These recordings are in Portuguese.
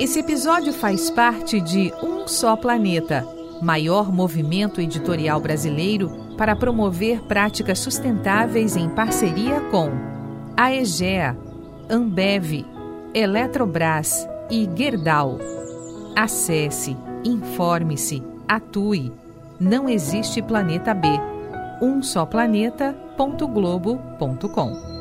Esse episódio faz parte de Um Só Planeta, maior movimento editorial brasileiro para promover práticas sustentáveis em parceria com a EGEA, Ambev, Eletrobras e Gerdau. Acesse, informe-se, atue. Não existe planeta B. Um só planeta.globo.com.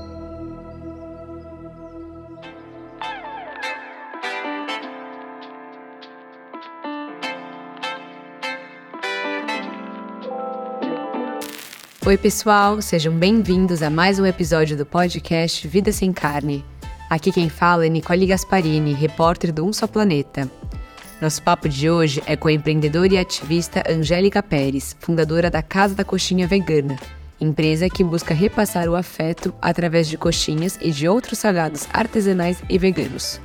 Oi, pessoal, sejam bem-vindos a mais um episódio do podcast Vida Sem Carne. Aqui quem fala é Nicole Gasparini, repórter do Um Só Planeta. Nosso papo de hoje é com a empreendedora e ativista Angélica Pérez, fundadora da Casa da Coxinha Vegana, empresa que busca repassar o afeto através de coxinhas e de outros salgados artesanais e veganos.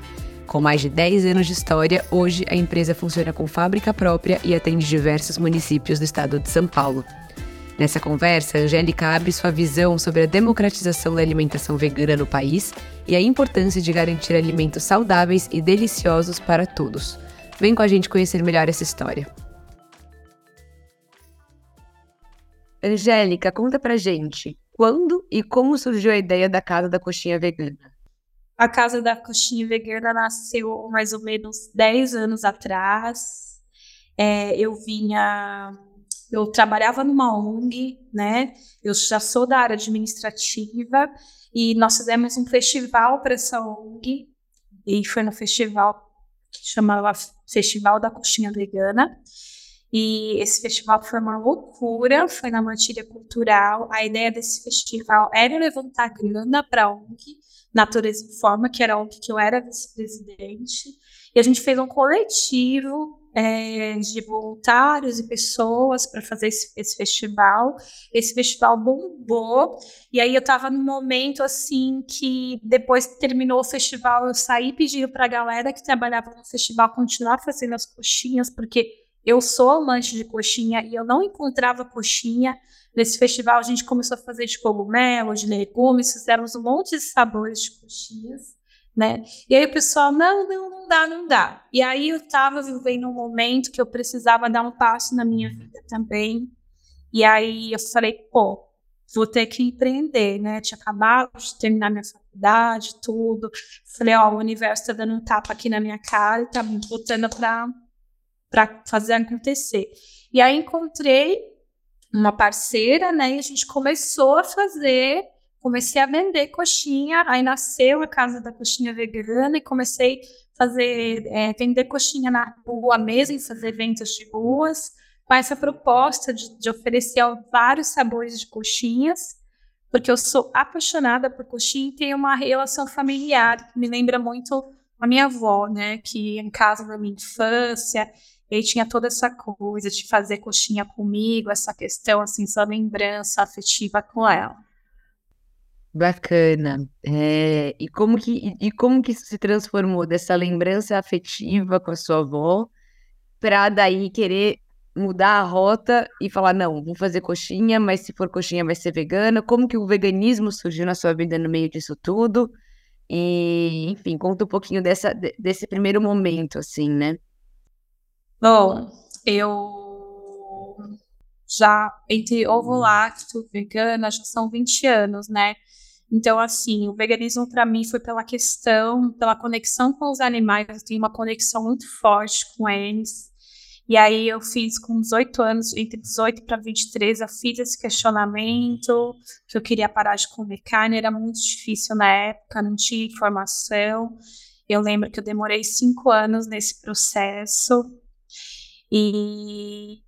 Com mais de 10 anos de história, hoje a empresa funciona com fábrica própria e atende diversos municípios do estado de São Paulo. Nessa conversa, Angélica abre sua visão sobre a democratização da alimentação vegana no país e a importância de garantir alimentos saudáveis e deliciosos para todos. Vem com a gente conhecer melhor essa história. Angélica, conta pra gente, quando e como surgiu a ideia da Casa da Coxinha Vegana? A Casa da Coxinha Vegana nasceu mais ou menos 10 anos atrás. É, eu vinha eu trabalhava numa ONG, né? Eu já sou da área administrativa e nós fizemos um festival para essa ONG e foi no festival que chamava Festival da Coxinha Vegana. E esse festival foi uma loucura, foi na matilha cultural. A ideia desse festival era levantar grana para a ONG, Natureza Informa, que era a ONG que eu era vice-presidente. E a gente fez um coletivo é, de voluntários e pessoas para fazer esse, esse, festival. Esse festival bombou. E aí eu estava num momento assim que depois que terminou o festival, eu saí pedindo para a galera que trabalhava no festival continuar fazendo as coxinhas, porque eu sou amante de coxinha e eu não encontrava coxinha. Nesse festival a gente começou a fazer de cogumelo, de legumes, fizemos um monte de sabores de coxinhas né? E aí o pessoal, não, não, não dá, não dá. E aí eu estava vivendo um momento que eu precisava dar um passo na minha vida também. E aí eu falei, pô, vou ter que empreender, né? Tinha acabado de terminar minha faculdade, tudo. Falei, ó, o universo está dando um tapa aqui na minha cara e tá me botando para para fazer acontecer. E aí encontrei uma parceira, né? E a gente começou a fazer comecei a vender coxinha, aí nasceu a casa da coxinha vegana e comecei a fazer, é, vender coxinha na rua mesmo, fazer eventos de ruas, com essa proposta de, de oferecer vários sabores de coxinhas, porque eu sou apaixonada por coxinha e tenho uma relação familiar que me lembra muito a minha avó, né, que em casa da minha infância, e tinha toda essa coisa de fazer coxinha comigo, essa questão, assim, essa lembrança afetiva com ela. Bacana. É, e como que e como que isso se transformou dessa lembrança afetiva com a sua avó para daí querer mudar a rota e falar não, vou fazer coxinha, mas se for coxinha vai ser vegana. Como que o veganismo surgiu na sua vida no meio disso tudo? E, enfim, conta um pouquinho dessa desse primeiro momento assim, né? Bom, eu já entre ovo lácteo, vegana, já são 20 anos, né? Então, assim, o veganismo para mim foi pela questão, pela conexão com os animais, eu tenho uma conexão muito forte com eles. E aí eu fiz com 18 anos, entre 18 para 23, eu fiz esse questionamento, que eu queria parar de comer carne, era muito difícil na época, não tinha informação. Eu lembro que eu demorei cinco anos nesse processo. E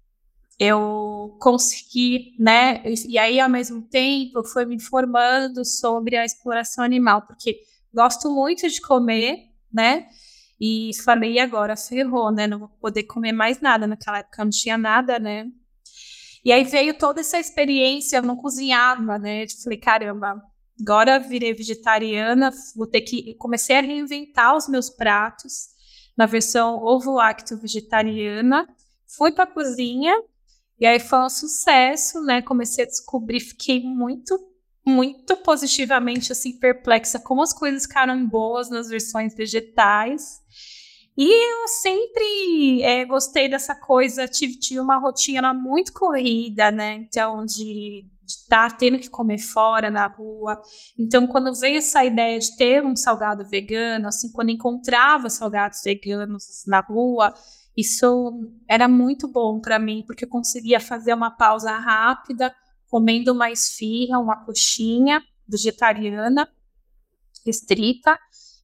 eu consegui, né? E aí, ao mesmo tempo, foi me informando sobre a exploração animal, porque gosto muito de comer, né? E falei, agora ferrou, né? Não vou poder comer mais nada. Naquela época não tinha nada, né? E aí veio toda essa experiência, eu não cozinhava, né? Eu falei, caramba, agora virei vegetariana, vou ter que. Comecei a reinventar os meus pratos na versão ovo-lacto vegetariana. Fui para a cozinha e aí foi um sucesso, né? Comecei a descobrir, fiquei muito, muito positivamente assim perplexa como as coisas ficaram boas nas versões vegetais. E eu sempre é, gostei dessa coisa, tive, tive uma rotina muito corrida, né? Então, de estar tá tendo que comer fora na rua. Então, quando veio essa ideia de ter um salgado vegano, assim, quando encontrava salgados veganos na rua, isso era muito bom para mim, porque eu conseguia fazer uma pausa rápida, comendo uma esfirra, uma coxinha vegetariana, restrita,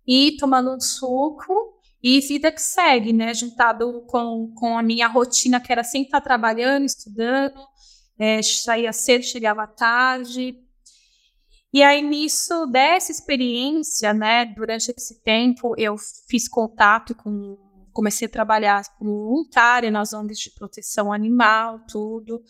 e tomando um suco, e vida que segue, né? Juntado com, com a minha rotina, que era sempre estar trabalhando, estudando, é, saía cedo, chegava tarde. E aí, nisso, dessa experiência, né, durante esse tempo, eu fiz contato com. Comecei a trabalhar como voluntária nas ONGs de proteção animal, tudo.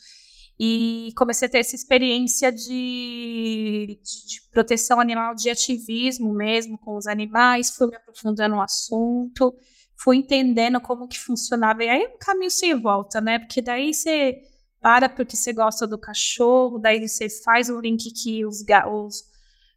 E comecei a ter essa experiência de, de, de proteção animal, de ativismo mesmo com os animais. Fui me aprofundando no assunto, fui entendendo como que funcionava. E aí, um caminho sem volta, né? Porque daí você para porque você gosta do cachorro, daí você faz o link que os, os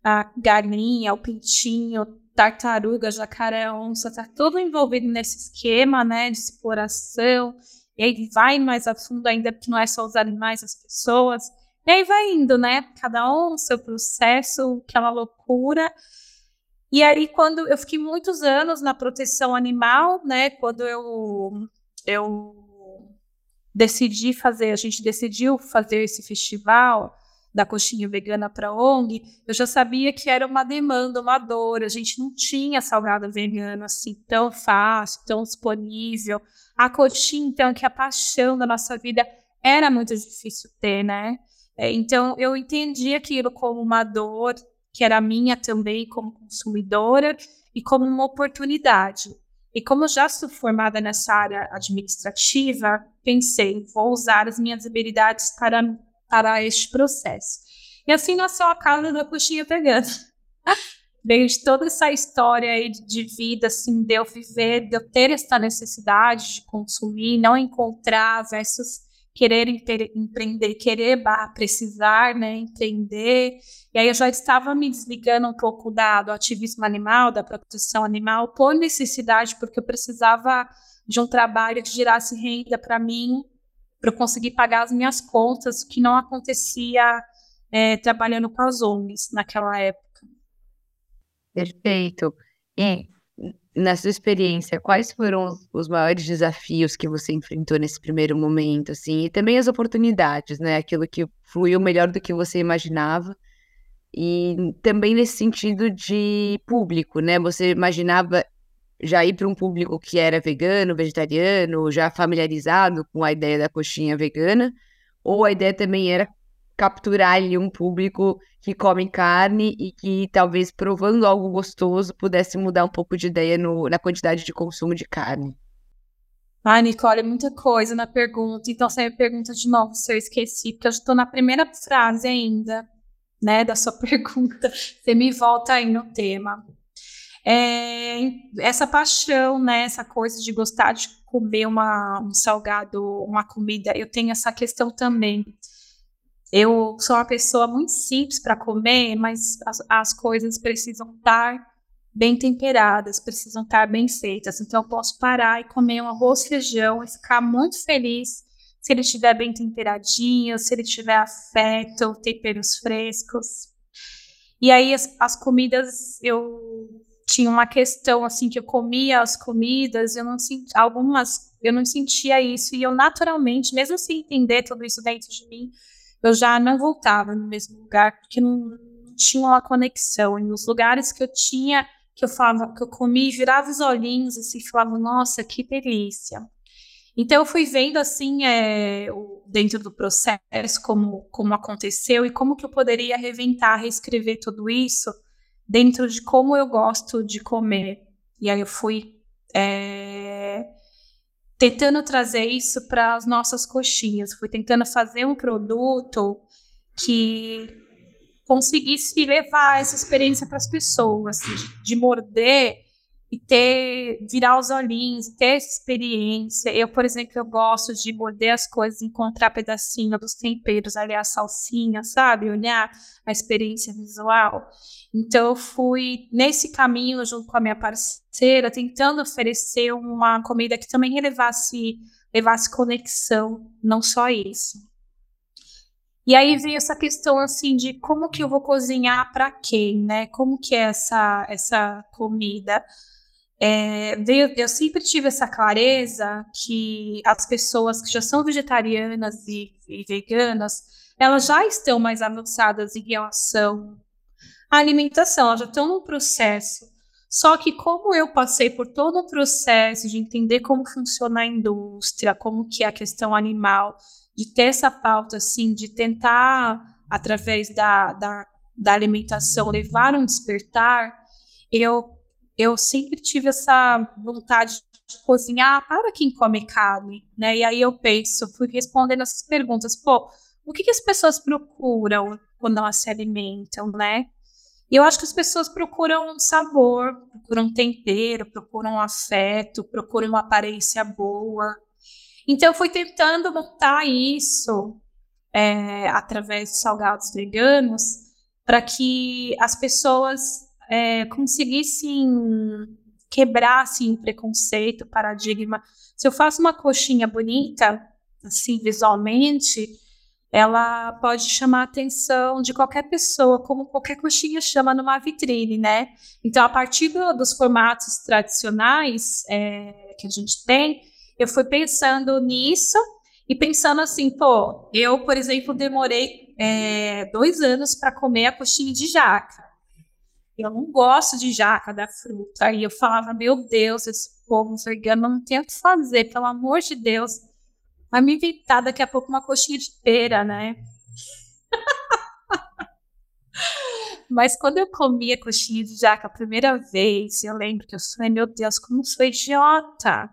a galinha, o pintinho, tartaruga, jacaré, onça, tá tudo envolvido nesse esquema, né, de exploração. E aí vai mais a fundo ainda, porque não é só os animais, as pessoas. E aí vai indo, né? Cada um seu processo, aquela loucura. E aí, quando eu fiquei muitos anos na proteção animal, né? Quando eu, eu decidi fazer, a gente decidiu fazer esse festival da coxinha vegana para ONG, eu já sabia que era uma demanda, uma dor. A gente não tinha salgado vegano assim tão fácil, tão disponível. A coxinha, então, que é a paixão da nossa vida, era muito difícil ter, né? É, então, eu entendi aquilo como uma dor, que era minha também como consumidora, e como uma oportunidade. E como já sou formada nessa área administrativa, pensei, vou usar as minhas habilidades para, para este processo. E assim nasceu a casa da coxinha vegana. Veio de toda essa história aí de vida, assim, de eu viver, de eu ter essa necessidade de consumir, não encontrar versus querer empreender, querer precisar, né, empreender. E aí eu já estava me desligando um pouco da, do ativismo animal, da proteção animal, por necessidade, porque eu precisava de um trabalho que gerasse renda para mim, para eu conseguir pagar as minhas contas, que não acontecia é, trabalhando com as ONGs naquela época. Perfeito. E na sua experiência, quais foram os maiores desafios que você enfrentou nesse primeiro momento, assim, e também as oportunidades, né? Aquilo que fluiu melhor do que você imaginava. E também nesse sentido de público, né? Você imaginava já ir para um público que era vegano, vegetariano, já familiarizado com a ideia da coxinha vegana, ou a ideia também era capturar ali um público que come carne e que talvez provando algo gostoso pudesse mudar um pouco de ideia no, na quantidade de consumo de carne. Ah, Nicole, é muita coisa na pergunta. Então, você me pergunta de novo se eu esqueci, porque eu estou na primeira frase ainda, né, da sua pergunta. Você me volta aí no tema. É, essa paixão, né, essa coisa de gostar de comer uma, um salgado, uma comida, eu tenho essa questão também. Eu sou uma pessoa muito simples para comer, mas as, as, coisas precisam estar bem temperadas, precisam estar bem feitas. Então, eu posso parar e comer um arroz feijão e ficar muito feliz se ele estiver bem temperadinho, se ele tiver afeto, temperos frescos. E aí, as, as comidas, eu tinha uma questão assim que eu comia as comidas, eu não sentia algumas, eu não sentia isso e eu naturalmente, mesmo sem entender tudo isso dentro de mim, eu já não voltava no mesmo lugar, porque não, tinha uma conexão. E nos lugares que eu tinha, que eu falava, que eu comi, virava os olhinhos assim, falava, nossa, que delícia. Então eu fui vendo assim, é, dentro do processo, como, como aconteceu e como que eu poderia reventar, reescrever tudo isso dentro de como eu gosto de comer. E aí eu fui é, tentando trazer isso para as nossas coxinhas. Fui tentando fazer um produto que conseguisse levar essa experiência para as pessoas, de, de, morder e ter, virar os olhinhos, ter essa experiência. Eu, por exemplo, eu gosto de morder as coisas, encontrar pedacinho dos temperos, ali a salsinha, sabe? Olhar a experiência visual. Então, eu fui nesse caminho junto com a minha parceira, tentando oferecer uma comida que também levasse, levasse conexão, não só isso. E aí veio essa questão assim de como que eu vou cozinhar para quem, né? Como que é essa essa comida? É, eu sempre tive essa clareza que as pessoas que já são vegetarianas e, e veganas, elas já estão mais avançadas em relação à alimentação, elas já estão no processo. Só que como eu passei por todo o processo de entender como funciona a indústria, como que é a questão animal, de ter essa pauta, assim, de tentar, através da, da, da alimentação, levar um despertar, eu, eu sempre tive essa vontade de cozinhar para quem come carne, né? E aí eu penso, fui respondendo essas perguntas, pô, o que, que as pessoas procuram quando elas se alimentam, né? E eu acho que as pessoas procuram sabor, procuram tempero, procuram afeto, procuram uma aparência boa, então, eu fui tentando montar isso é, através de salgados veganos para que as pessoas é, conseguissem quebrar assim, preconceito, paradigma. Se eu faço uma coxinha bonita, assim, visualmente, ela pode chamar a atenção de qualquer pessoa, como qualquer coxinha chama numa vitrine, né? Então, a partir do, dos formatos tradicionais é, que a gente tem, eu fui pensando nisso e pensando assim, pô, eu, por exemplo, demorei é, dois anos para comer a coxinha de jaca. Eu não gosto de jaca da fruta. Aí eu falava, meu Deus, esse povo vegano não tem o que fazer, pelo amor de Deus. Vai me inventar daqui a pouco uma coxinha de pera, né? Mas quando eu comi a coxinha de jaca a primeira vez, eu lembro que eu falei, meu Deus, como sou idiota.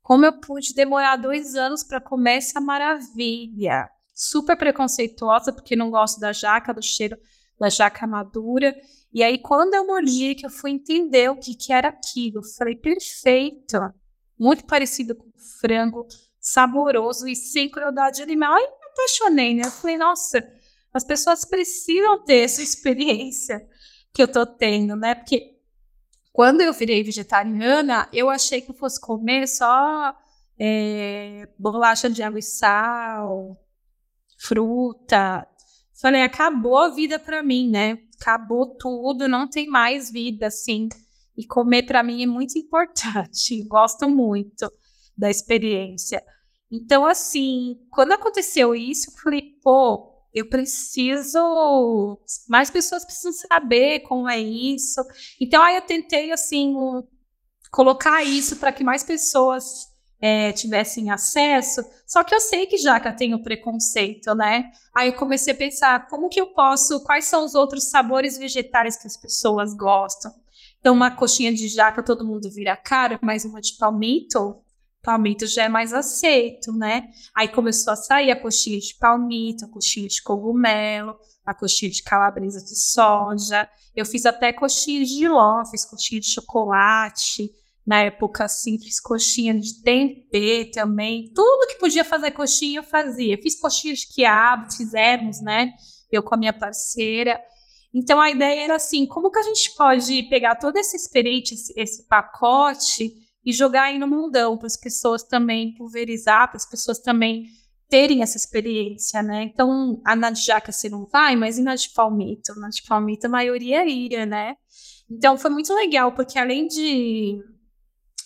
Como eu pude demorar dois anos para comer essa maravilha? Super preconceituosa, porque não gosto da jaca, do cheiro da jaca madura. E aí, quando eu mordi, que eu fui entender o que, que era aquilo, eu falei, perfeito. Muito parecido com frango, saboroso e sem crueldade animal. Aí me apaixonei, né? Eu falei, nossa, as pessoas precisam ter essa experiência que eu tô tendo, né? Porque quando eu virei vegetariana, eu achei que eu fosse comer só é, bolacha de água e sal, fruta. Falei, acabou a vida para mim, né? Acabou tudo, não tem mais vida, assim. E comer para mim é muito importante. Gosto muito da experiência. Então, assim, quando aconteceu isso, eu falei, pô, eu preciso, mais pessoas precisam saber como é isso. Então aí eu tentei assim colocar isso para que mais pessoas é, tivessem acesso. Só que eu sei que Jaca tem o preconceito, né? Aí eu comecei a pensar como que eu posso, quais são os outros sabores vegetais que as pessoas gostam. Então uma coxinha de jaca todo mundo vira cara, mas uma de palmito palmito já é mais aceito, né? Aí começou a sair a coxinha de palmito, a coxinha de cogumelo, a coxinha de calabresa de soja. Eu fiz até coxinha de ló, fiz coxinha de chocolate. Na época, assim, fiz coxinha de tempê também. Tudo que podia fazer coxinha, eu fazia. Fiz coxinha de quiabo, fizemos, né? Eu com a minha parceira. Então, a ideia era assim, como que a gente pode pegar toda essa experiência, esse, esse pacote e jogar aí no mundão para as pessoas também pulverizar, para as pessoas também terem essa experiência, né? Então, a na de jaca você não vai, mas e na de palmito? Na de palmito a maioria iria, né? Então, foi muito legal, porque além de,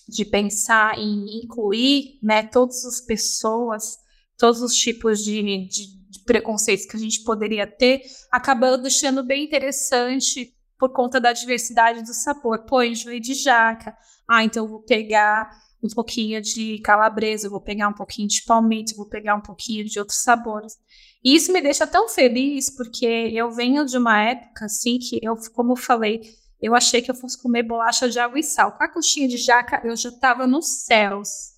de pensar em incluir, né, todas as pessoas, todos os tipos de, de, de preconceitos que a gente poderia ter, acabou deixando bem interessante por conta da diversidade do sabor. Pô, enjoei de jaca. Ah, então eu vou pegar um pouquinho de calabresa, eu vou pegar um pouquinho de palmito, eu vou pegar um pouquinho de outros sabores. E isso me deixa tão feliz, porque eu venho de uma época, assim, que eu, como eu falei, eu achei que eu fosse comer bolacha de água e sal. Com a coxinha de jaca, eu já estava nos céus.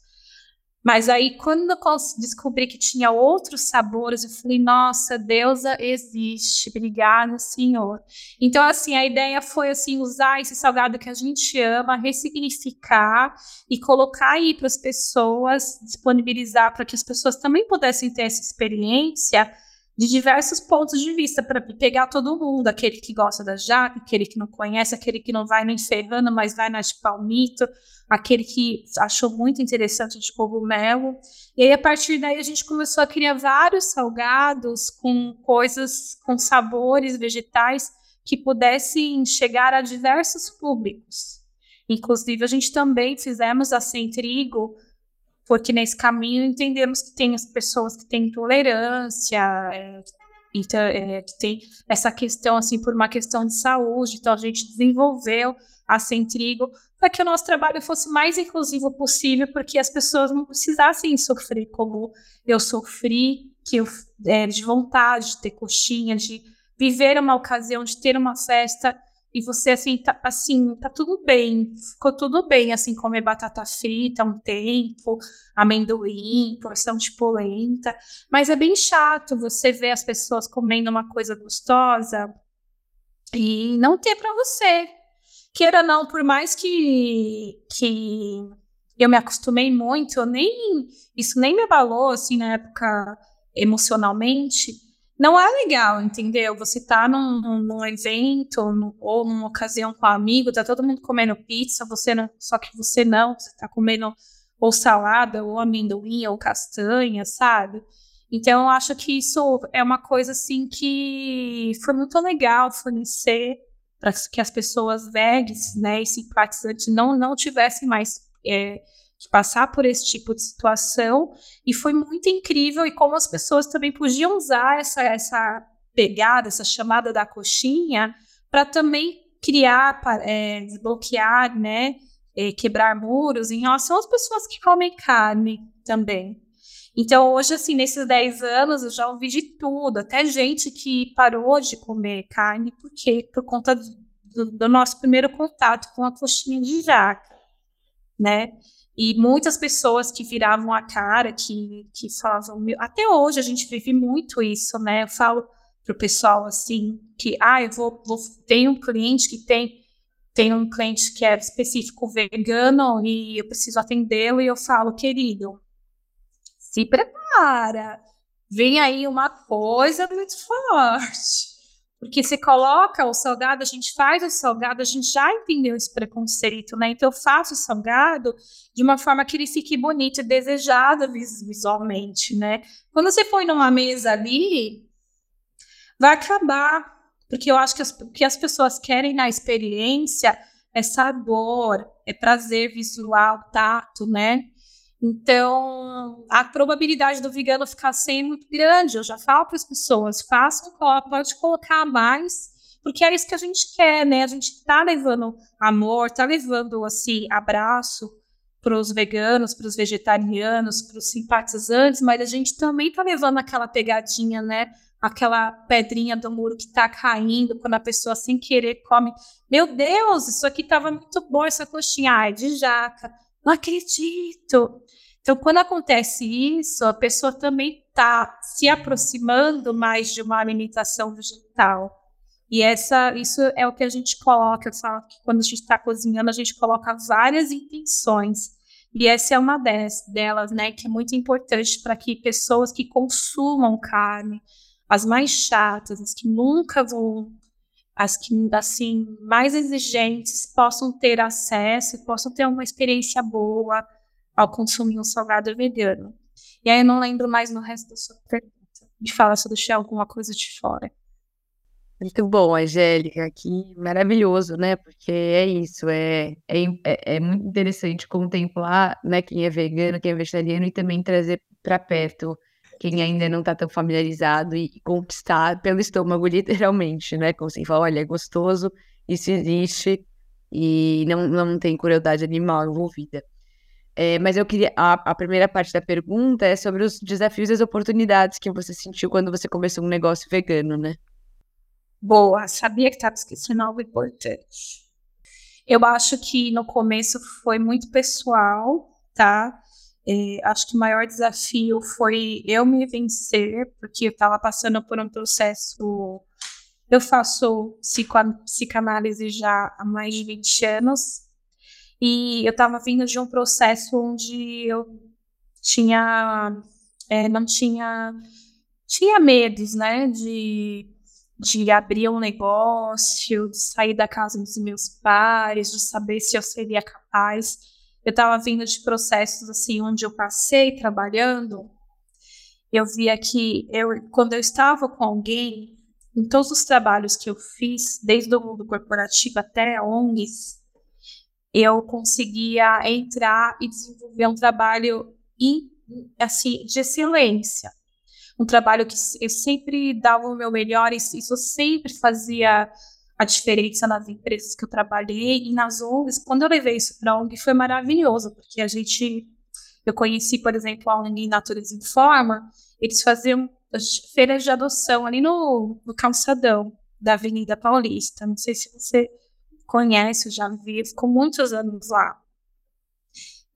Mas aí, quando eu descobri que tinha outros sabores, eu falei, nossa, deusa existe, obrigada, Senhor. Então, assim, a ideia foi, assim, usar esse salgado que a gente ama, ressignificar e colocar aí para as pessoas, disponibilizar para que as pessoas também pudessem ter essa experiência de diversos pontos de vista para pegar todo mundo, aquele que gosta da jaca, aquele que não conhece, aquele que não vai no enferrando, mas vai na de palmito, aquele que achou muito interessante de cogumelo. E aí, a partir daí, a gente começou a criar vários salgados com coisas, com sabores vegetais que pudessem chegar a diversos públicos. Inclusive, a gente também fizemos a Sem Trigo, porque nesse caminho entendemos que tem as pessoas que têm intolerância, é, então, é, que tem essa questão, assim, por uma questão de saúde, então a gente desenvolveu a Centrigo para que o nosso trabalho fosse mais inclusivo possível, porque as pessoas não precisassem sofrer como eu sofri, que eu, é, de vontade de ter coxinha, de viver uma ocasião, de ter uma festa e você assim tá, assim tá tudo bem ficou tudo bem assim comer batata frita um tempo amendoim porção de polenta. Mas é bem chato você ver as pessoas comendo uma coisa gostosa e não ter para você. Queira não por mais que que eu me acostumei muito eu nem isso nem me abalou assim na época emocionalmente não é legal, entendeu? Você tá num, num evento no, ou numa ocasião com um amigo, tá todo mundo comendo pizza, você não, só que você não, você tá comendo ou salada, ou amendoim, ou castanha, sabe? Então, eu acho que isso é uma coisa, assim, que foi muito legal fornecer para que as pessoas vegas, né, e simpatizantes não, não tivessem mais é, de passar por esse tipo de situação e foi muito incrível e como as pessoas também podiam usar essa essa pegada, essa chamada da coxinha para também criar, é, desbloquear, né, é, quebrar muros em relação às pessoas que comem carne também. Então, hoje, assim, nesses 10 anos, eu já ouvi de tudo, até gente que parou de comer carne porque por conta do, do nosso primeiro contato com a coxinha de jaca, né? E muitas pessoas que viravam a cara, que, que falavam, até hoje a gente vive muito isso, né? Eu falo pro pessoal assim, que, ah, eu vou, vou tem um cliente que tem, tem um cliente que é específico vegano e eu preciso atendê-lo e eu falo, querido, se prepara, vem aí uma coisa muito forte. Porque você coloca o salgado, a gente faz o salgado, a gente já entendeu esse preconceito, né? Então eu faço o salgado de uma forma que ele fique bonito e desejado visualmente, né? Quando você põe numa mesa ali, vai acabar. Porque eu acho que as, que as pessoas querem na experiência é sabor, é prazer visual, tato, né? Então, a probabilidade do vegano ficar sem é muito grande. Eu já falo para as pessoas, façam, pode colocar mais, porque é isso que a gente quer, né? A gente está levando amor, está levando, assim, abraço para os veganos, para os vegetarianos, para os simpatizantes, mas a gente também está levando aquela pegadinha, né? Aquela pedrinha do muro que está caindo quando a pessoa sem querer come. Meu Deus, isso aqui estava muito bom, essa coxinha. Ai, de jaca não acredito. Então, quando acontece isso, a pessoa também está se aproximando mais de uma alimentação vegetal. E essa, isso é o que a gente coloca, falo que quando a gente está cozinhando, a gente coloca várias intenções. E essa é uma delas, né, que é muito importante para que pessoas que consumam carne, as mais chatas, as que nunca vão as que assim mais exigentes possam ter acesso, possam ter uma experiência boa ao consumir um salgado vegano. E aí eu não lembro mais no resto da sua pergunta. Me fala se eu deixei alguma coisa de fora. Muito bom, Angélica, que maravilhoso, né? Porque é isso, é, é, é, é muito interessante contemplar né, quem é vegano, quem é vegetariano e também trazer para perto quem ainda não está tão familiarizado e conquistar pelo estômago, literalmente, né? Como assim, fala, olha, é gostoso, isso existe e não, não tem crueldade animal envolvida. É, mas eu queria. A, a, primeira parte da pergunta é sobre os desafios e as oportunidades que você sentiu quando você começou um negócio vegano, né? Boa, sabia que estava esquecendo algo importante. Eu acho que no começo foi muito pessoal, tá? É, acho que o maior desafio foi eu me vencer, porque eu estava passando por um processo. Eu faço psicanálise já há mais de 20 anos, e eu estava vindo de um processo onde eu tinha. É, não tinha. Tinha medos, né? De, de abrir um negócio, de sair da casa dos meus pais, de saber se eu seria capaz. Eu estava vindo de processos assim, onde eu passei trabalhando, eu via que eu, quando eu estava com alguém, em todos os trabalhos que eu fiz, desde o mundo corporativo até ONGs, eu conseguia entrar e desenvolver um trabalho assim, de excelência. Um trabalho que eu sempre dava o meu melhor, e isso sempre fazia a diferença nas empresas que eu trabalhei e nas ONGs. Quando eu levei isso para a ONG, foi maravilhoso, porque a gente. Eu conheci, por exemplo, a ONG Natureza Informa, eles faziam feiras de adoção ali no, no calçadão da Avenida Paulista. Não sei se você conhece, já vi, ficou muitos anos lá.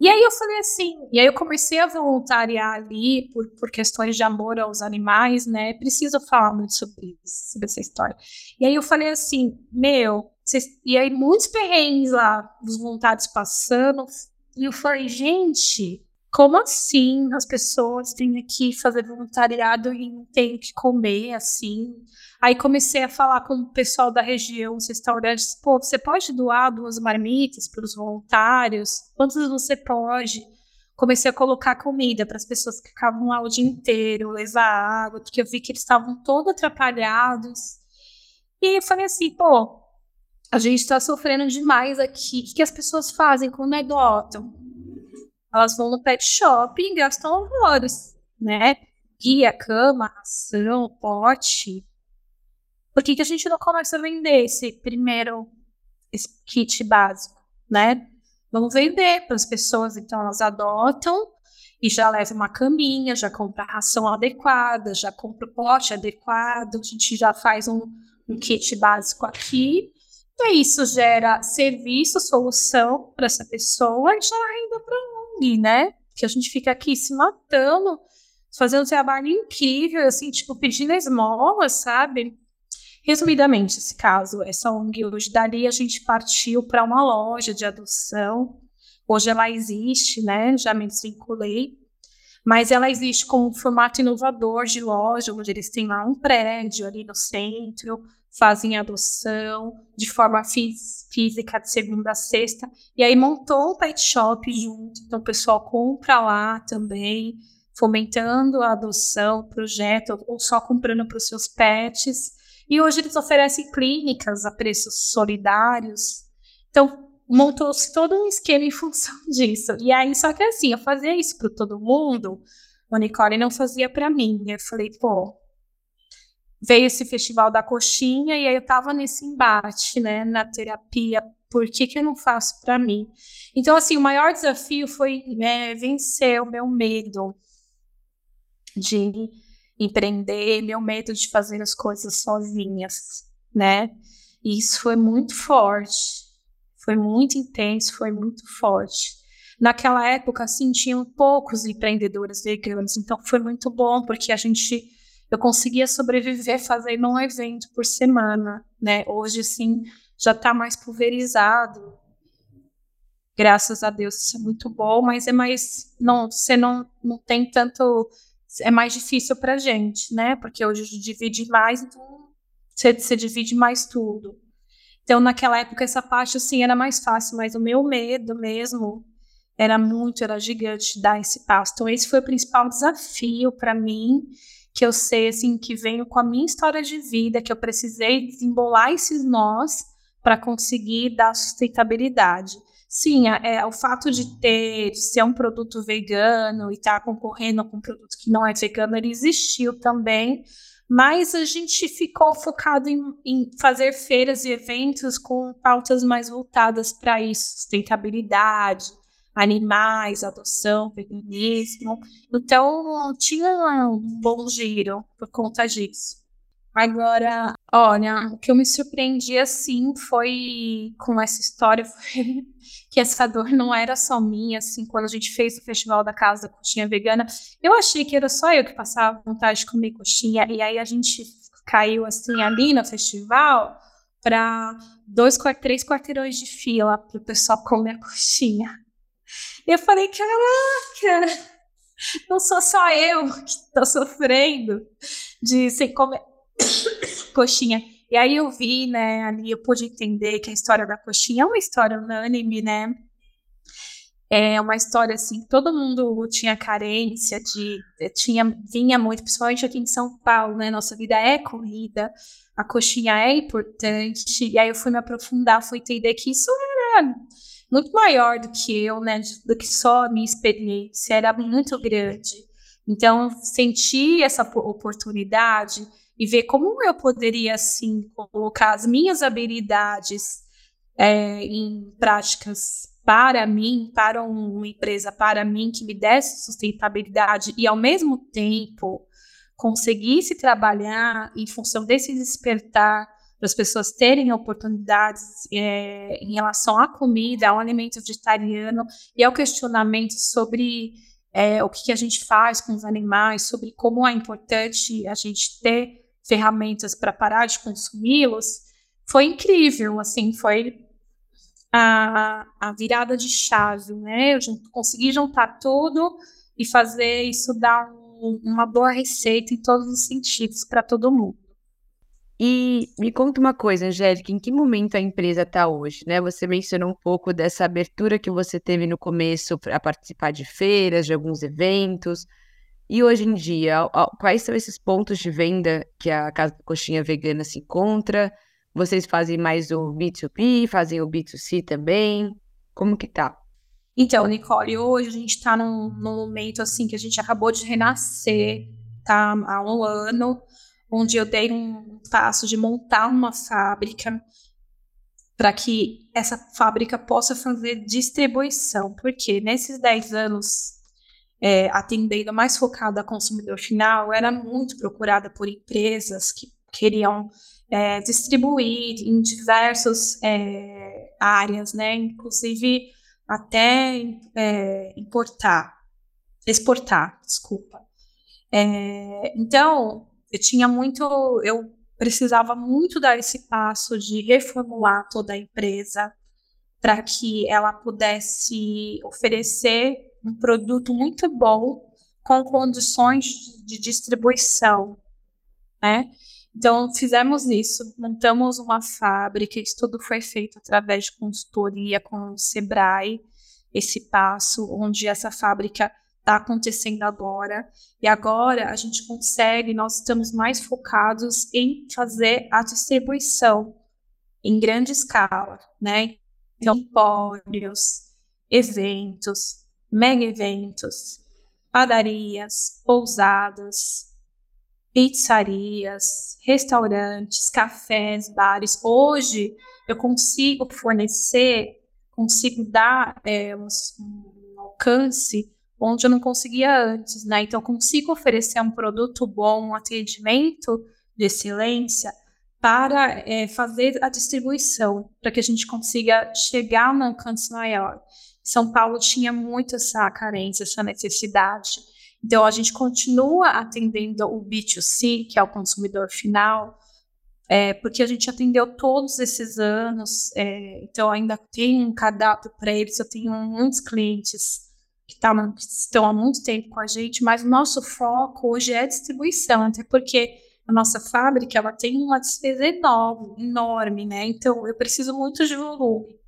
E aí eu falei assim, e aí eu comecei a voluntariar ali por, por questões de amor aos animais, né? Preciso falar muito sobre isso, sobre essa história. E aí eu falei assim, meu, vocês... e aí muitos perrengues lá, os voluntários passando, e eu falei, gente, como assim as pessoas têm que fazer voluntariado e não têm que comer assim? Aí comecei a falar com o pessoal da região, os restaurantes, pô, você pode doar duas marmitas para os voluntários? Quantos você pode? Comecei a colocar comida para as pessoas que ficavam lá o dia inteiro, levar água, porque eu vi que eles estavam todos atrapalhados. E eu falei assim, pô, a gente está sofrendo demais aqui. O que, que as pessoas fazem quando adotam? Elas vão no pet shop e gastam horrores, né? Guia, cama, ração, pote. Por que, que a gente não começa a vender esse primeiro esse kit básico, né? Vamos vender para as pessoas, então elas adotam e já levam uma caminha, já compra a ração adequada, já compra o pote adequado, a gente já faz um, um kit básico aqui. Então, isso gera serviço, solução para essa pessoa e já renda para o Né? Que a gente fica aqui se matando, fazendo um trabalho incrível, assim, tipo, pedindo esmola, sabe? Resumidamente, esse caso, essa ONG hoje, dali a gente partiu para uma loja de adoção. Hoje ela existe, né? Já me desvinculei. Mas ela existe com um formato inovador de loja, onde eles têm lá um prédio ali no centro, fazem adoção de forma física de segunda a sexta. E aí montou um pet shop junto, então o pessoal compra lá também, fomentando a adoção, projeto, ou só comprando para os seus pets. E hoje eles oferecem clínicas a preços solidários. Então, montou-se todo um esquema em função disso. E aí, só que assim, eu fazia isso para todo mundo, o Nicole não fazia para mim. Eu falei, pô, veio esse festival da coxinha e aí eu tava nesse embate, né, na terapia. Por que, que eu não faço para mim? Então, assim, o maior desafio foi é, vencer o meu medo de empreender, meu medo de fazer as coisas sozinhas, né? E isso foi muito forte, foi muito intenso, foi muito forte. Naquela época, assim, tinham poucos empreendedores veganos, então foi muito bom, porque a gente, eu conseguia sobreviver fazendo um evento por semana, né? Hoje, assim, já está mais pulverizado, graças a Deus, isso é muito bom, mas é mais, não, você não, não tem tanto é mais difícil para a gente, né? Porque hoje divide mais, então você, você divide mais tudo. Então, naquela época, essa parte, assim, era mais fácil, mas o meu medo mesmo era muito, era gigante dar esse passo. Então, esse foi o principal desafio para mim, que eu sei, assim, que venho com a minha história de vida, que eu precisei desembolar esses nós para conseguir dar sustentabilidade. Sim, é, o fato de ter, de ser um produto vegano e estar tá concorrendo com um produto que não é vegano, ele existiu também, mas a gente ficou focado em, em fazer feiras e eventos com pautas mais voltadas para isso, sustentabilidade, animais, adoção, veganismo. Então, tinha um bom giro por conta disso. Agora, olha, o que eu me surpreendi assim foi com essa história foi que essa dor não era só minha, assim, quando a gente fez o festival da casa da coxinha vegana, eu achei que era só eu que passava vontade de comer coxinha, e aí a gente caiu assim ali no festival para dois, três quarteirões de fila para o pessoal comer a coxinha. Eu falei, caraca, não sou só eu que estou sofrendo de sem comer coxinha. E aí eu vi, né, ali eu pude entender que a história da coxinha é uma história unânime, né? É uma história assim, todo mundo tinha carência de, tinha, vinha muito, principalmente aqui em São Paulo, né? Nossa vida é corrida, a coxinha é importante. E aí eu fui me aprofundar, fui entender que isso era muito maior do que eu, né? Do que só a minha experiência, era muito grande. Então, senti essa oportunidade e ver como eu poderia, assim, colocar as minhas habilidades é, em práticas para mim, para uma empresa para mim, que me desse sustentabilidade e, ao mesmo tempo, conseguisse trabalhar em função desse despertar para as pessoas terem oportunidades é, em relação à comida, ao alimento vegetariano e ao questionamento sobre é, o que, que, a gente faz com os animais, sobre como é importante a gente ter ferramentas para parar de consumi-los, foi incrível, assim, foi a, a virada de chave, né? Eu consegui juntar tudo e fazer isso dar um, uma boa receita em todos os sentidos para todo mundo. E me conta uma coisa, Angélica, em que momento a empresa está hoje? Né? Você mencionou um pouco dessa abertura que você teve no começo para participar de feiras, de alguns eventos. E hoje em dia, quais são esses pontos de venda que a Casa da Coxinha Vegana se encontra? Vocês fazem mais o B2B, fazem o B2C também? Como que tá? Então, Nicole, hoje a gente está num, num, momento assim que a gente acabou de renascer, tá? Há um ano, onde eu dei um passo de montar uma fábrica para que essa fábrica possa fazer distribuição. Porque nesses 10 anos é, atendendo mais focada a consumidor final, era muito procurada por empresas que queriam é, distribuir em diversas é, áreas, né? Inclusive até é, importar, exportar, desculpa. É, então, eu tinha muito, eu precisava muito dar esse passo de reformular toda a empresa para que ela pudesse oferecer um produto muito bom com condições de distribuição, né? Então, fizemos isso, montamos uma fábrica, isso tudo foi feito através de consultoria com o Sebrae, esse passo, onde essa fábrica está acontecendo agora. E agora a gente consegue, nós estamos mais focados em fazer a distribuição em grande escala, né? Então, empórios, eventos, mega eventos, padarias, pousadas, pizzarias, restaurantes, cafés, bares. Hoje eu consigo fornecer, consigo dar é, um, um alcance onde eu não conseguia antes, né? Então, eu consigo oferecer um produto bom, um atendimento de excelência para é, fazer a distribuição, para que a gente consiga chegar no alcance maior. São Paulo tinha muito essa carência, essa necessidade. Então, a gente continua atendendo o B2C, que é o consumidor final, é, porque a gente atendeu todos esses anos, é, então ainda tem um cadastro para eles, eu tenho muitos clientes que, tá, que, estão há muito tempo com a gente, mas o nosso foco hoje é distribuição, até porque a nossa fábrica ela tem uma despesa enorme, enorme, né? Então eu preciso muito de volume.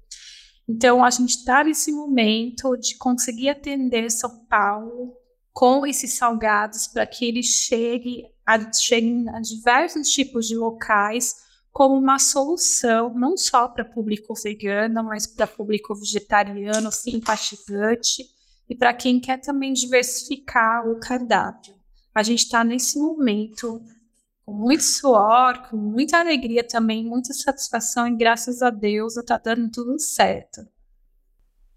Então, a gente está nesse momento de conseguir atender São Paulo com esses salgados para que eles cheguem a, cheguem a diversos tipos de locais como uma solução, não só para público vegano, mas para público vegetariano, simpatizante, e para quem quer também diversificar o cardápio. A gente está nesse momento com muito suor, com muita alegria também, muita satisfação e graças a Deus está dando tudo certo.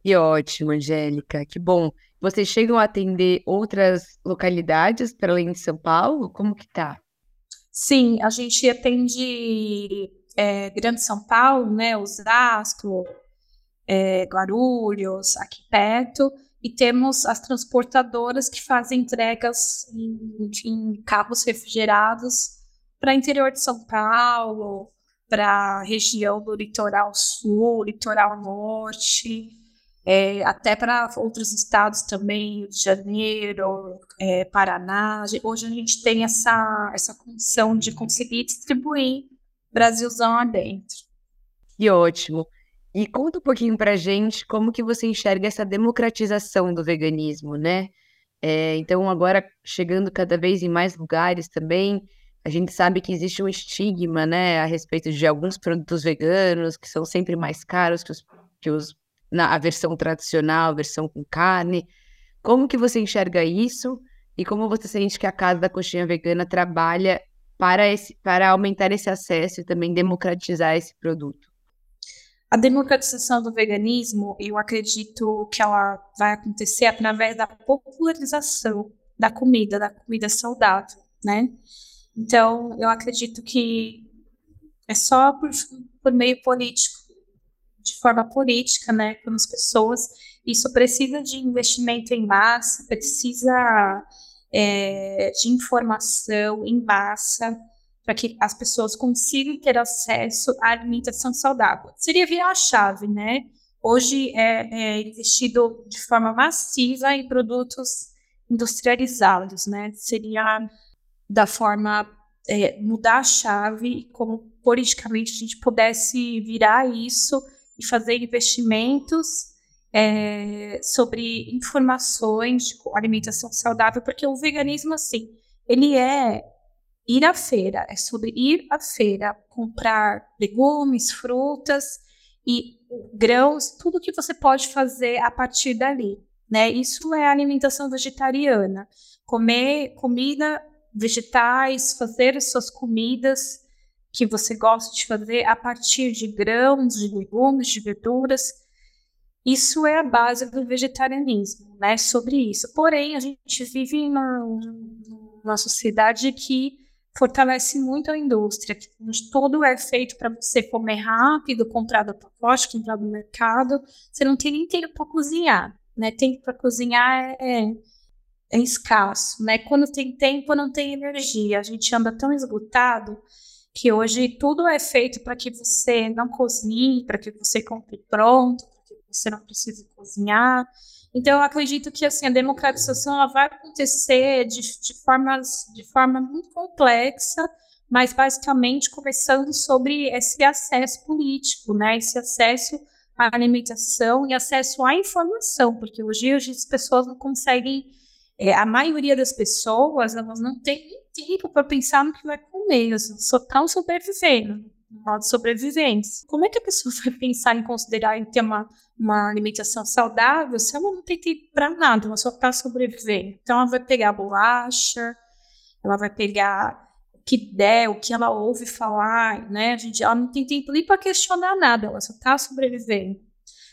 Que ótimo, Angélica, que bom. Vocês chegam a atender outras localidades para além de São Paulo? Como que tá? Sim, a gente atende é, Grande São Paulo, né, Osasco, é, Guarulhos, aqui perto, e temos as transportadoras que fazem entregas em, em carros refrigerados para interior de São Paulo, para região do litoral sul, litoral norte, é, até para outros estados também, Rio de Janeiro, é, Paraná. Hoje a gente tem essa, essa condição de conseguir distribuir Brasilzão adentro. Que ótimo. E conta um pouquinho para gente como que você enxerga essa democratização do veganismo, né? É, então, agora chegando cada vez em mais lugares também, a gente sabe que existe um estigma, né, a respeito de alguns produtos veganos que são sempre mais caros que os, que os na a versão tradicional, a versão com carne. Como que você enxerga isso e como você sente que a Casa da Coxinha Vegana trabalha para, esse, para aumentar esse acesso e também democratizar esse produto? A democratização do veganismo, eu acredito que ela vai acontecer através da popularização da comida, da comida saudável, né? Então, eu acredito que é só por, por meio político, de forma política, né, as pessoas. Isso precisa de investimento em massa, precisa é, de informação em massa para que as pessoas consigam ter acesso à alimentação saudável. Seria virar a chave, né? Hoje é, é investido de forma massiva em produtos industrializados, né? Seria da forma é, mudar a chave, como politicamente a gente pudesse virar isso e fazer investimentos é, sobre informações de alimentação saudável, porque o veganismo, assim, ele é ir à feira, é sobre ir à feira, comprar legumes, frutas e grãos, tudo que você pode fazer a partir dali, né? Isso é alimentação vegetariana, comer comida vegetais, fazer as suas comidas que você gosta de fazer a partir de grãos, de legumes, de verduras. Isso é a base do vegetarianismo, né? Sobre isso. Porém, a gente vive numa, sociedade que fortalece muito a indústria, que todo é feito para você comer rápido, comprar do pacote, comprar do mercado. Você não tem nem tempo para cozinhar, né? Tempo para cozinhar é, é escasso, né? Quando tem tempo, não tem energia. A gente anda tão esgotado que hoje tudo é feito para que você não cozinhe, para que você compre pronto, para que você não precise cozinhar. Então, eu acredito que assim, a democratização ela vai acontecer de, de, formas, de forma muito complexa, mas basicamente conversando sobre esse acesso político, né? esse acesso à alimentação e acesso à informação, porque hoje, hoje as pessoas não conseguem é, a maioria das pessoas, elas não tem tempo para pensar no que vai comer, elas só estão sobrevivendo, modo de sobrevivência. Como é que a pessoa vai pensar em considerar em ter uma, uma alimentação saudável se ela não tem tempo para nada, ela só está sobrevivendo? Então, ela vai pegar bolacha, ela vai pegar o que der, o que ela ouve falar, né? A gente, ela não tem tempo nem para questionar nada, ela só está sobrevivendo.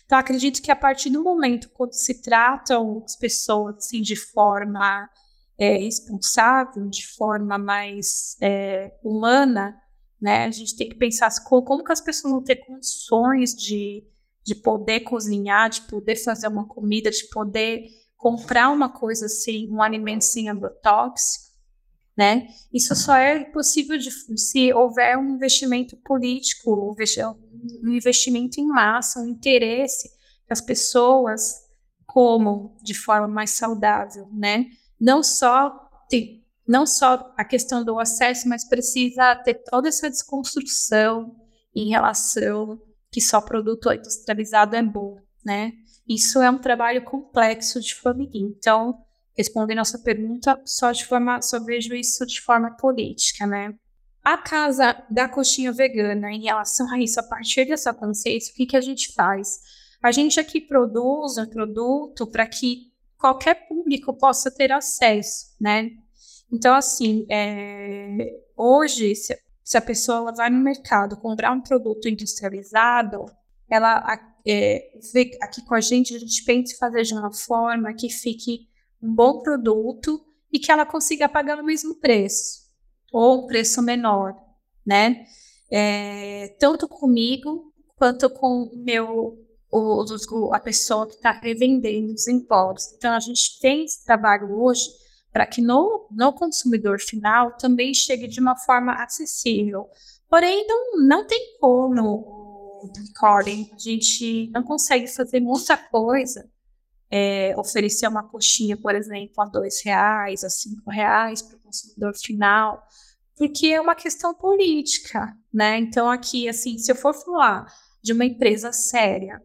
Então, acredito que a partir do momento quando se tratam as pessoas assim, de forma é, responsável, de forma mais é, humana, né, a gente tem que pensar como que as pessoas vão ter condições de, de poder cozinhar, de poder fazer uma comida, de poder comprar uma coisa assim, um alimento sem agrotóxico, né? Isso só é possível de, se houver um investimento político, um investimento em massa, um interesse que as pessoas comam de forma mais saudável, né? Não só não só a questão do acesso, mas precisa ter toda essa desconstrução em relação que só produto industrializado é bom, né? Isso é um trabalho complexo de família. Então, respondendo a sua pergunta, só de forma, só vejo isso de forma política, né? A casa da coxinha vegana, em relação a isso, a partir dessa consciência, o que, que a gente faz? A gente aqui produz um produto para que qualquer público possa ter acesso, né? Então, assim, é, hoje, se, se, a pessoa vai no mercado comprar um produto industrializado, ela é, aqui com a gente, a gente pensa em fazer de uma forma que fique um bom produto e que ela consiga pagar o mesmo preço. ou um preço menor, né? É, tanto comigo quanto com meu o, a pessoa que está revendendo os impostos. Então, a gente tem esse trabalho hoje para que no, no consumidor final também chegue de uma forma acessível. Porém, não, não tem como, Colin, a gente não consegue fazer muita coisa, é, oferecer uma coxinha, por exemplo, a dois reais, a cinco reais para o consumidor final, porque é uma questão política, né? Então, aqui, assim, se eu for falar de uma empresa séria,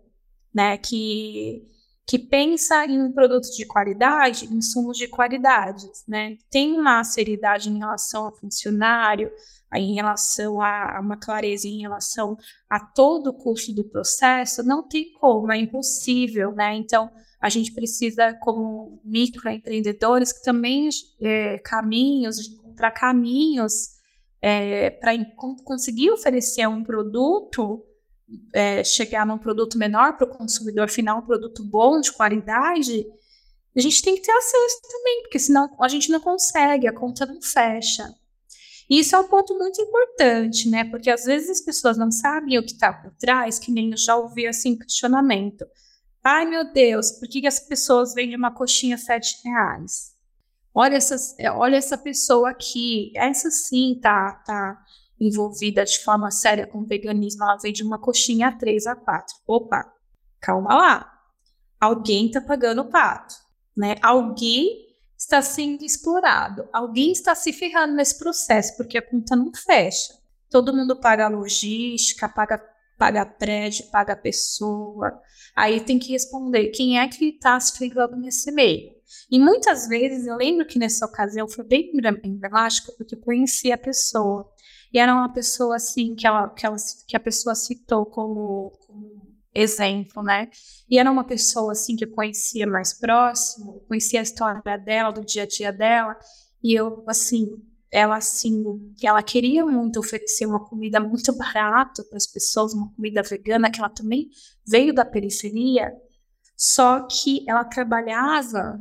né, que, que pensa em produtos de qualidade, insumos de qualidade, né, tem uma seriedade em relação ao funcionário, em relação a uma clareza em relação a todo o custo do processo, não tem como, é impossível, né? Então, a gente precisa, como microempreendedores, que também é, caminhos, encontrar caminhos é, para conseguir oferecer um produto é, chegar num produto menor para o consumidor final, um produto bom, de qualidade, a gente tem que ter acesso também, porque senão a gente não consegue, a conta não fecha. E isso é um ponto muito importante, né? Porque às vezes as pessoas não sabem o que está por trás, que nem eu já ouvi assim questionamento. Ai meu Deus, por que, que as pessoas vendem uma coxinha sete reais? Olha, essas, olha essa pessoa aqui, essa sim tá, tá envolvida de forma séria com veganismo, ela vende uma coxinha a 3 a 4. Opa, calma lá. Alguém está pagando o pato, né? Alguém está sendo explorado, alguém está se ferrando nesse processo, porque a conta não fecha. Todo mundo paga logística, paga, paga prédio, paga pessoa. Aí tem que responder quem é que está se ferrando nesse meio. E muitas vezes, eu lembro que nessa ocasião foi bem emblemático, porque eu conheci a pessoa. E era uma pessoa assim que ela, que, ela, que a pessoa citou como, como exemplo, né? E era uma pessoa assim que eu conhecia mais próximo, conhecia a história dela, do dia a dia dela, e eu assim, ela assim, ela queria muito oferecer uma comida muito barata para as pessoas, uma comida vegana, que ela também veio da periferia, só que ela trabalhava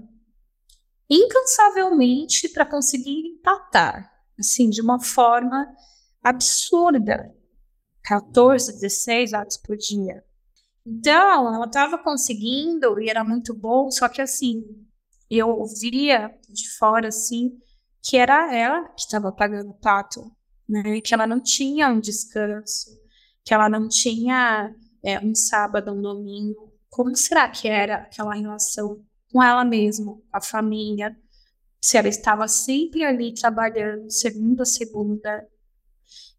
incansavelmente para conseguir empatar, assim, de uma forma absurda. 14, 16 atos por dia. Então, ela estava conseguindo e era muito bom, só que assim, eu via de fora assim que era ela que estava pagando o pato, né? Que ela não tinha um descanso, que ela não tinha é, um sábado, um domingo. Como será que era aquela relação com ela mesma, com a família? Se ela estava sempre ali trabalhando, segunda a segunda,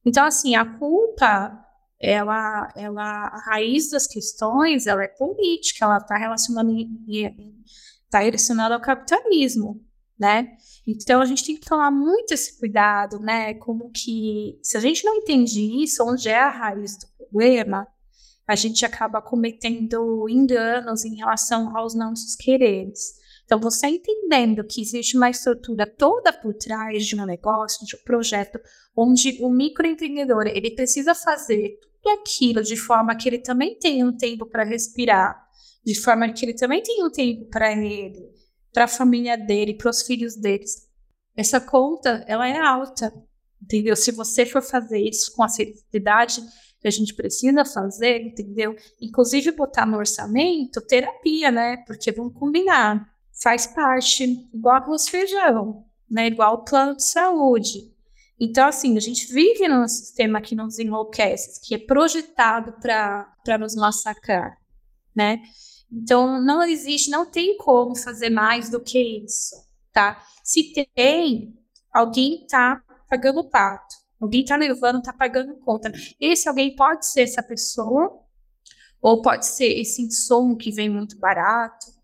então, assim, a culpa, ela, ela, a raiz das questões, ela é política, ela está relacionada, tá relacionada ao capitalismo, né? Então, a gente tem que tomar muito esse cuidado, né? Como que, se a gente não entende isso, onde é a raiz do problema, a gente acaba cometendo enganos em relação aos nossos quereres. Então, você entendendo que existe uma estrutura toda por trás de um negócio, de um projeto, onde o microempreendedor ele precisa fazer tudo aquilo de forma que ele também tenha um tempo para respirar, de forma que ele também tenha um tempo para ele, para a família dele, para os filhos deles. Essa conta, ela é alta, entendeu? Se você for fazer isso com a seriedade que a gente precisa fazer, entendeu? Inclusive botar no orçamento terapia, né? Porque vamos combinar faz parte, igual arroz feijão, né? Igual o plano de saúde. Então, assim, a gente vive num sistema que nos enlouquece, que é projetado para nos massacrar, né? Então, não existe, não tem como fazer mais do que isso, tá? Se tem, alguém tá pagando o pato, alguém tá levando, tá pagando conta. Esse alguém pode ser essa pessoa, ou pode ser esse insumo que vem muito barato,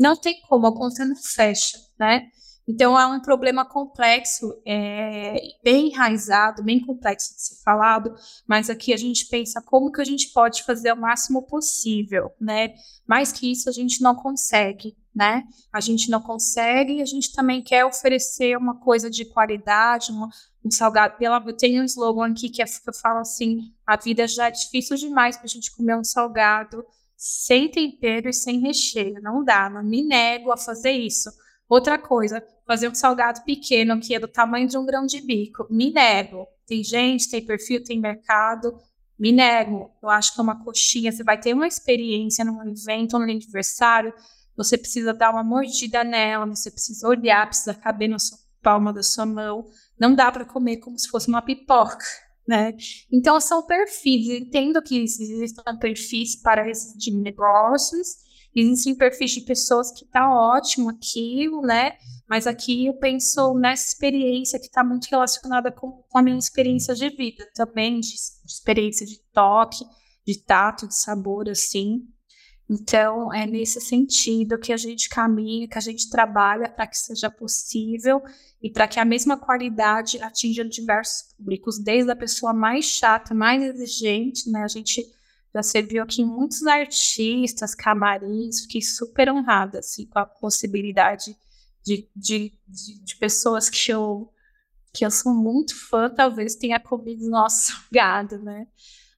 não tem como, a conta não fecha, né? Então é um problema complexo, é, bem enraizado, bem complexo de ser falado, mas aqui a gente pensa como que a gente pode fazer o máximo possível, né? Mais que isso a gente não consegue, né? A gente não consegue, a gente também quer oferecer uma coisa de qualidade, uma, um salgado. Pela, eu tenho um slogan aqui que, é, que eu falo assim: a vida já é difícil demais para a gente comer um salgado sem tempero e sem recheio. Não dá, não me nego a fazer isso. Outra coisa, fazer um salgado pequeno que é do tamanho de um grão de bico. Me nego. Tem gente, tem perfil, tem mercado. Me nego. Eu acho que é uma coxinha. Você vai ter uma experiência num evento, num aniversário. Você precisa dar uma mordida nela, você precisa olhar, precisa caber na sua palma da sua mão. Não dá para comer como se fosse uma pipoca né? Então são perfis. entendo que existem perfis para de negócios, existem perfis de pessoas que tá ótimo aquilo, né? Mas aqui eu penso nessa experiência que está muito relacionada com, com, a minha experiência de vida também, de, de experiência de toque, de tato, de sabor, assim. Então, é nesse sentido que a gente caminha, que a gente trabalha para que seja possível e para que a mesma qualidade atinja diversos públicos, desde a pessoa mais chata, mais exigente, né? A gente já serviu aqui muitos artistas, camarins, fiquei super honrada assim, com a possibilidade de, de, de, de pessoas que eu, que eu sou muito fã, talvez tenha comido nosso gado, né?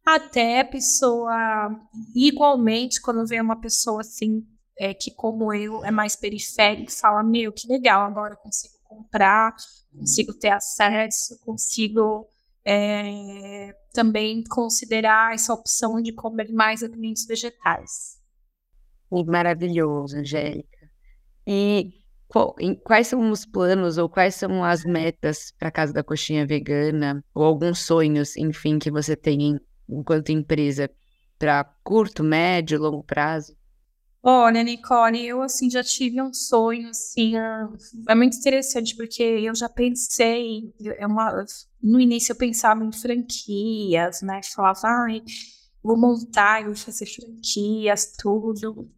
Até pessoa, igualmente, quando vem uma pessoa assim, é, que como eu, é mais periférica, fala, meu, que legal, agora eu consigo comprar, consigo ter acesso, consigo é, também considerar essa opção de comer mais alimentos vegetais. Maravilhoso, Angélica. E quais são os planos ou quais são as metas para a Casa da Coxinha Vegana? Ou alguns sonhos, enfim, que você tem enquanto empresa para curto, médio, longo prazo? Olha, Nicole, eu assim já tive um sonho assim, é muito interessante porque eu já pensei, é uma, no início eu pensava em franquias, né? Falava, ai, vou montar, vou fazer franquias, tudo.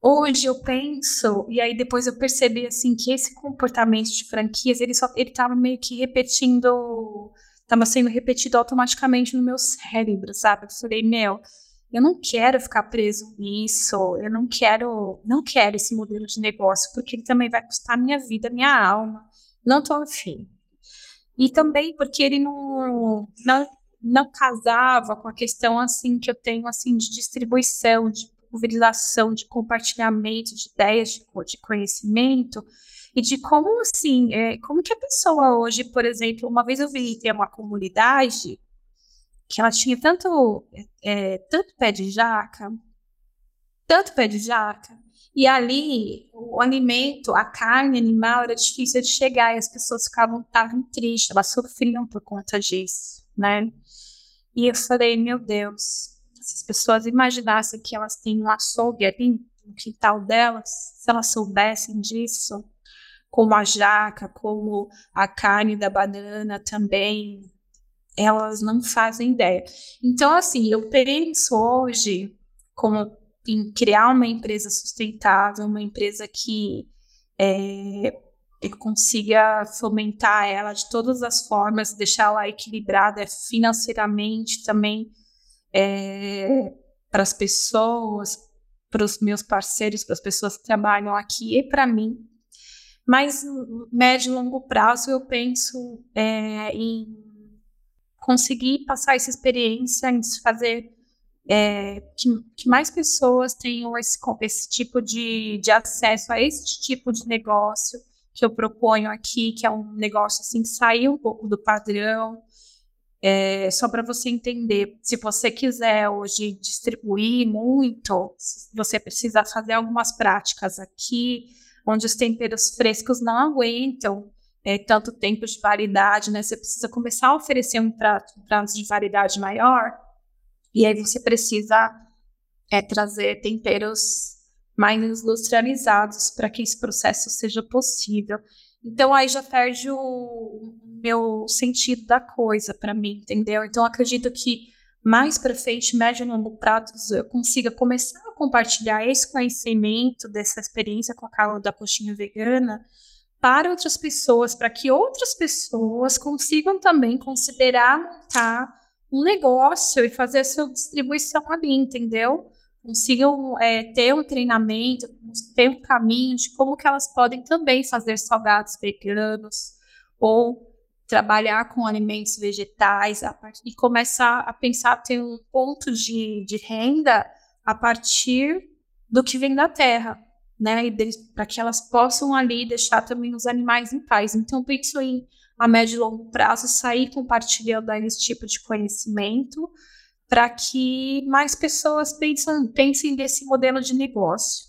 Hoje eu penso, e aí depois eu percebi assim que esse comportamento de franquias, ele só ele tava meio que repetindo estava sendo repetido automaticamente no meu cérebro, sabe? Eu falei, meu, eu não quero ficar preso nisso, eu não quero, não quero esse modelo de negócio, porque ele também vai custar minha vida, minha alma. Não tô afim. E também porque ele não, não, não casava com a questão assim que eu tenho assim de distribuição, de pulverização, de compartilhamento de ideias, de, de conhecimento e de como assim, é, como que a pessoa hoje, por exemplo, uma vez eu vi ter uma comunidade que ela tinha tanto, é, tanto pé de jaca, tanto pé de jaca, e ali o alimento, a carne animal era difícil de chegar e as pessoas ficavam estavam tristes, elas sofriam por conta disso, né? E eu falei, meu Deus, se as pessoas imaginassem que elas têm um açougue ali no quintal delas, se elas soubessem disso, como a jaca, como a carne da banana também, elas não fazem ideia. Então, assim, eu penso hoje como em criar uma empresa sustentável, uma empresa que é, eu consiga fomentar ela de todas as formas, deixar ela equilibrada financeiramente também é, para as pessoas, para os meus parceiros, para as pessoas que trabalham aqui e para mim. Mas médio e longo prazo eu penso é, em conseguir passar essa experiência, em fazer é, que, que, mais pessoas tenham esse, esse tipo de, de acesso a esse tipo de negócio que eu proponho aqui, que é um negócio assim que saiu um pouco do padrão. É, só para você entender, se você quiser hoje distribuir muito, você precisa fazer algumas práticas aqui, onde os temperos frescos não aguentam é, tanto tempo de validade, né? Você precisa começar a oferecer um prato, um prazo de validade maior, e aí você precisa é, trazer temperos mais industrializados para que esse processo seja possível. Então aí já perde o meu sentido da coisa para mim, entendeu? Então acredito que mais para frente, médio e longo prazo, eu consiga começar a compartilhar esse conhecimento dessa experiência com a Carla da coxinha vegana para outras pessoas, para que outras pessoas consigam também considerar montar um negócio e fazer a sua distribuição ali, entendeu? Consigam é, ter um treinamento, ter um caminho de como que elas podem também fazer salgados veganos ou trabalhar com alimentos vegetais e começar a pensar ter um ponto de, de renda a partir do que vem da terra, né? Para que elas possam ali deixar também os animais em paz. Então, penso em a médio e longo prazo sair compartilhando esse tipo de conhecimento para que mais pessoas pensem nesse modelo de negócio.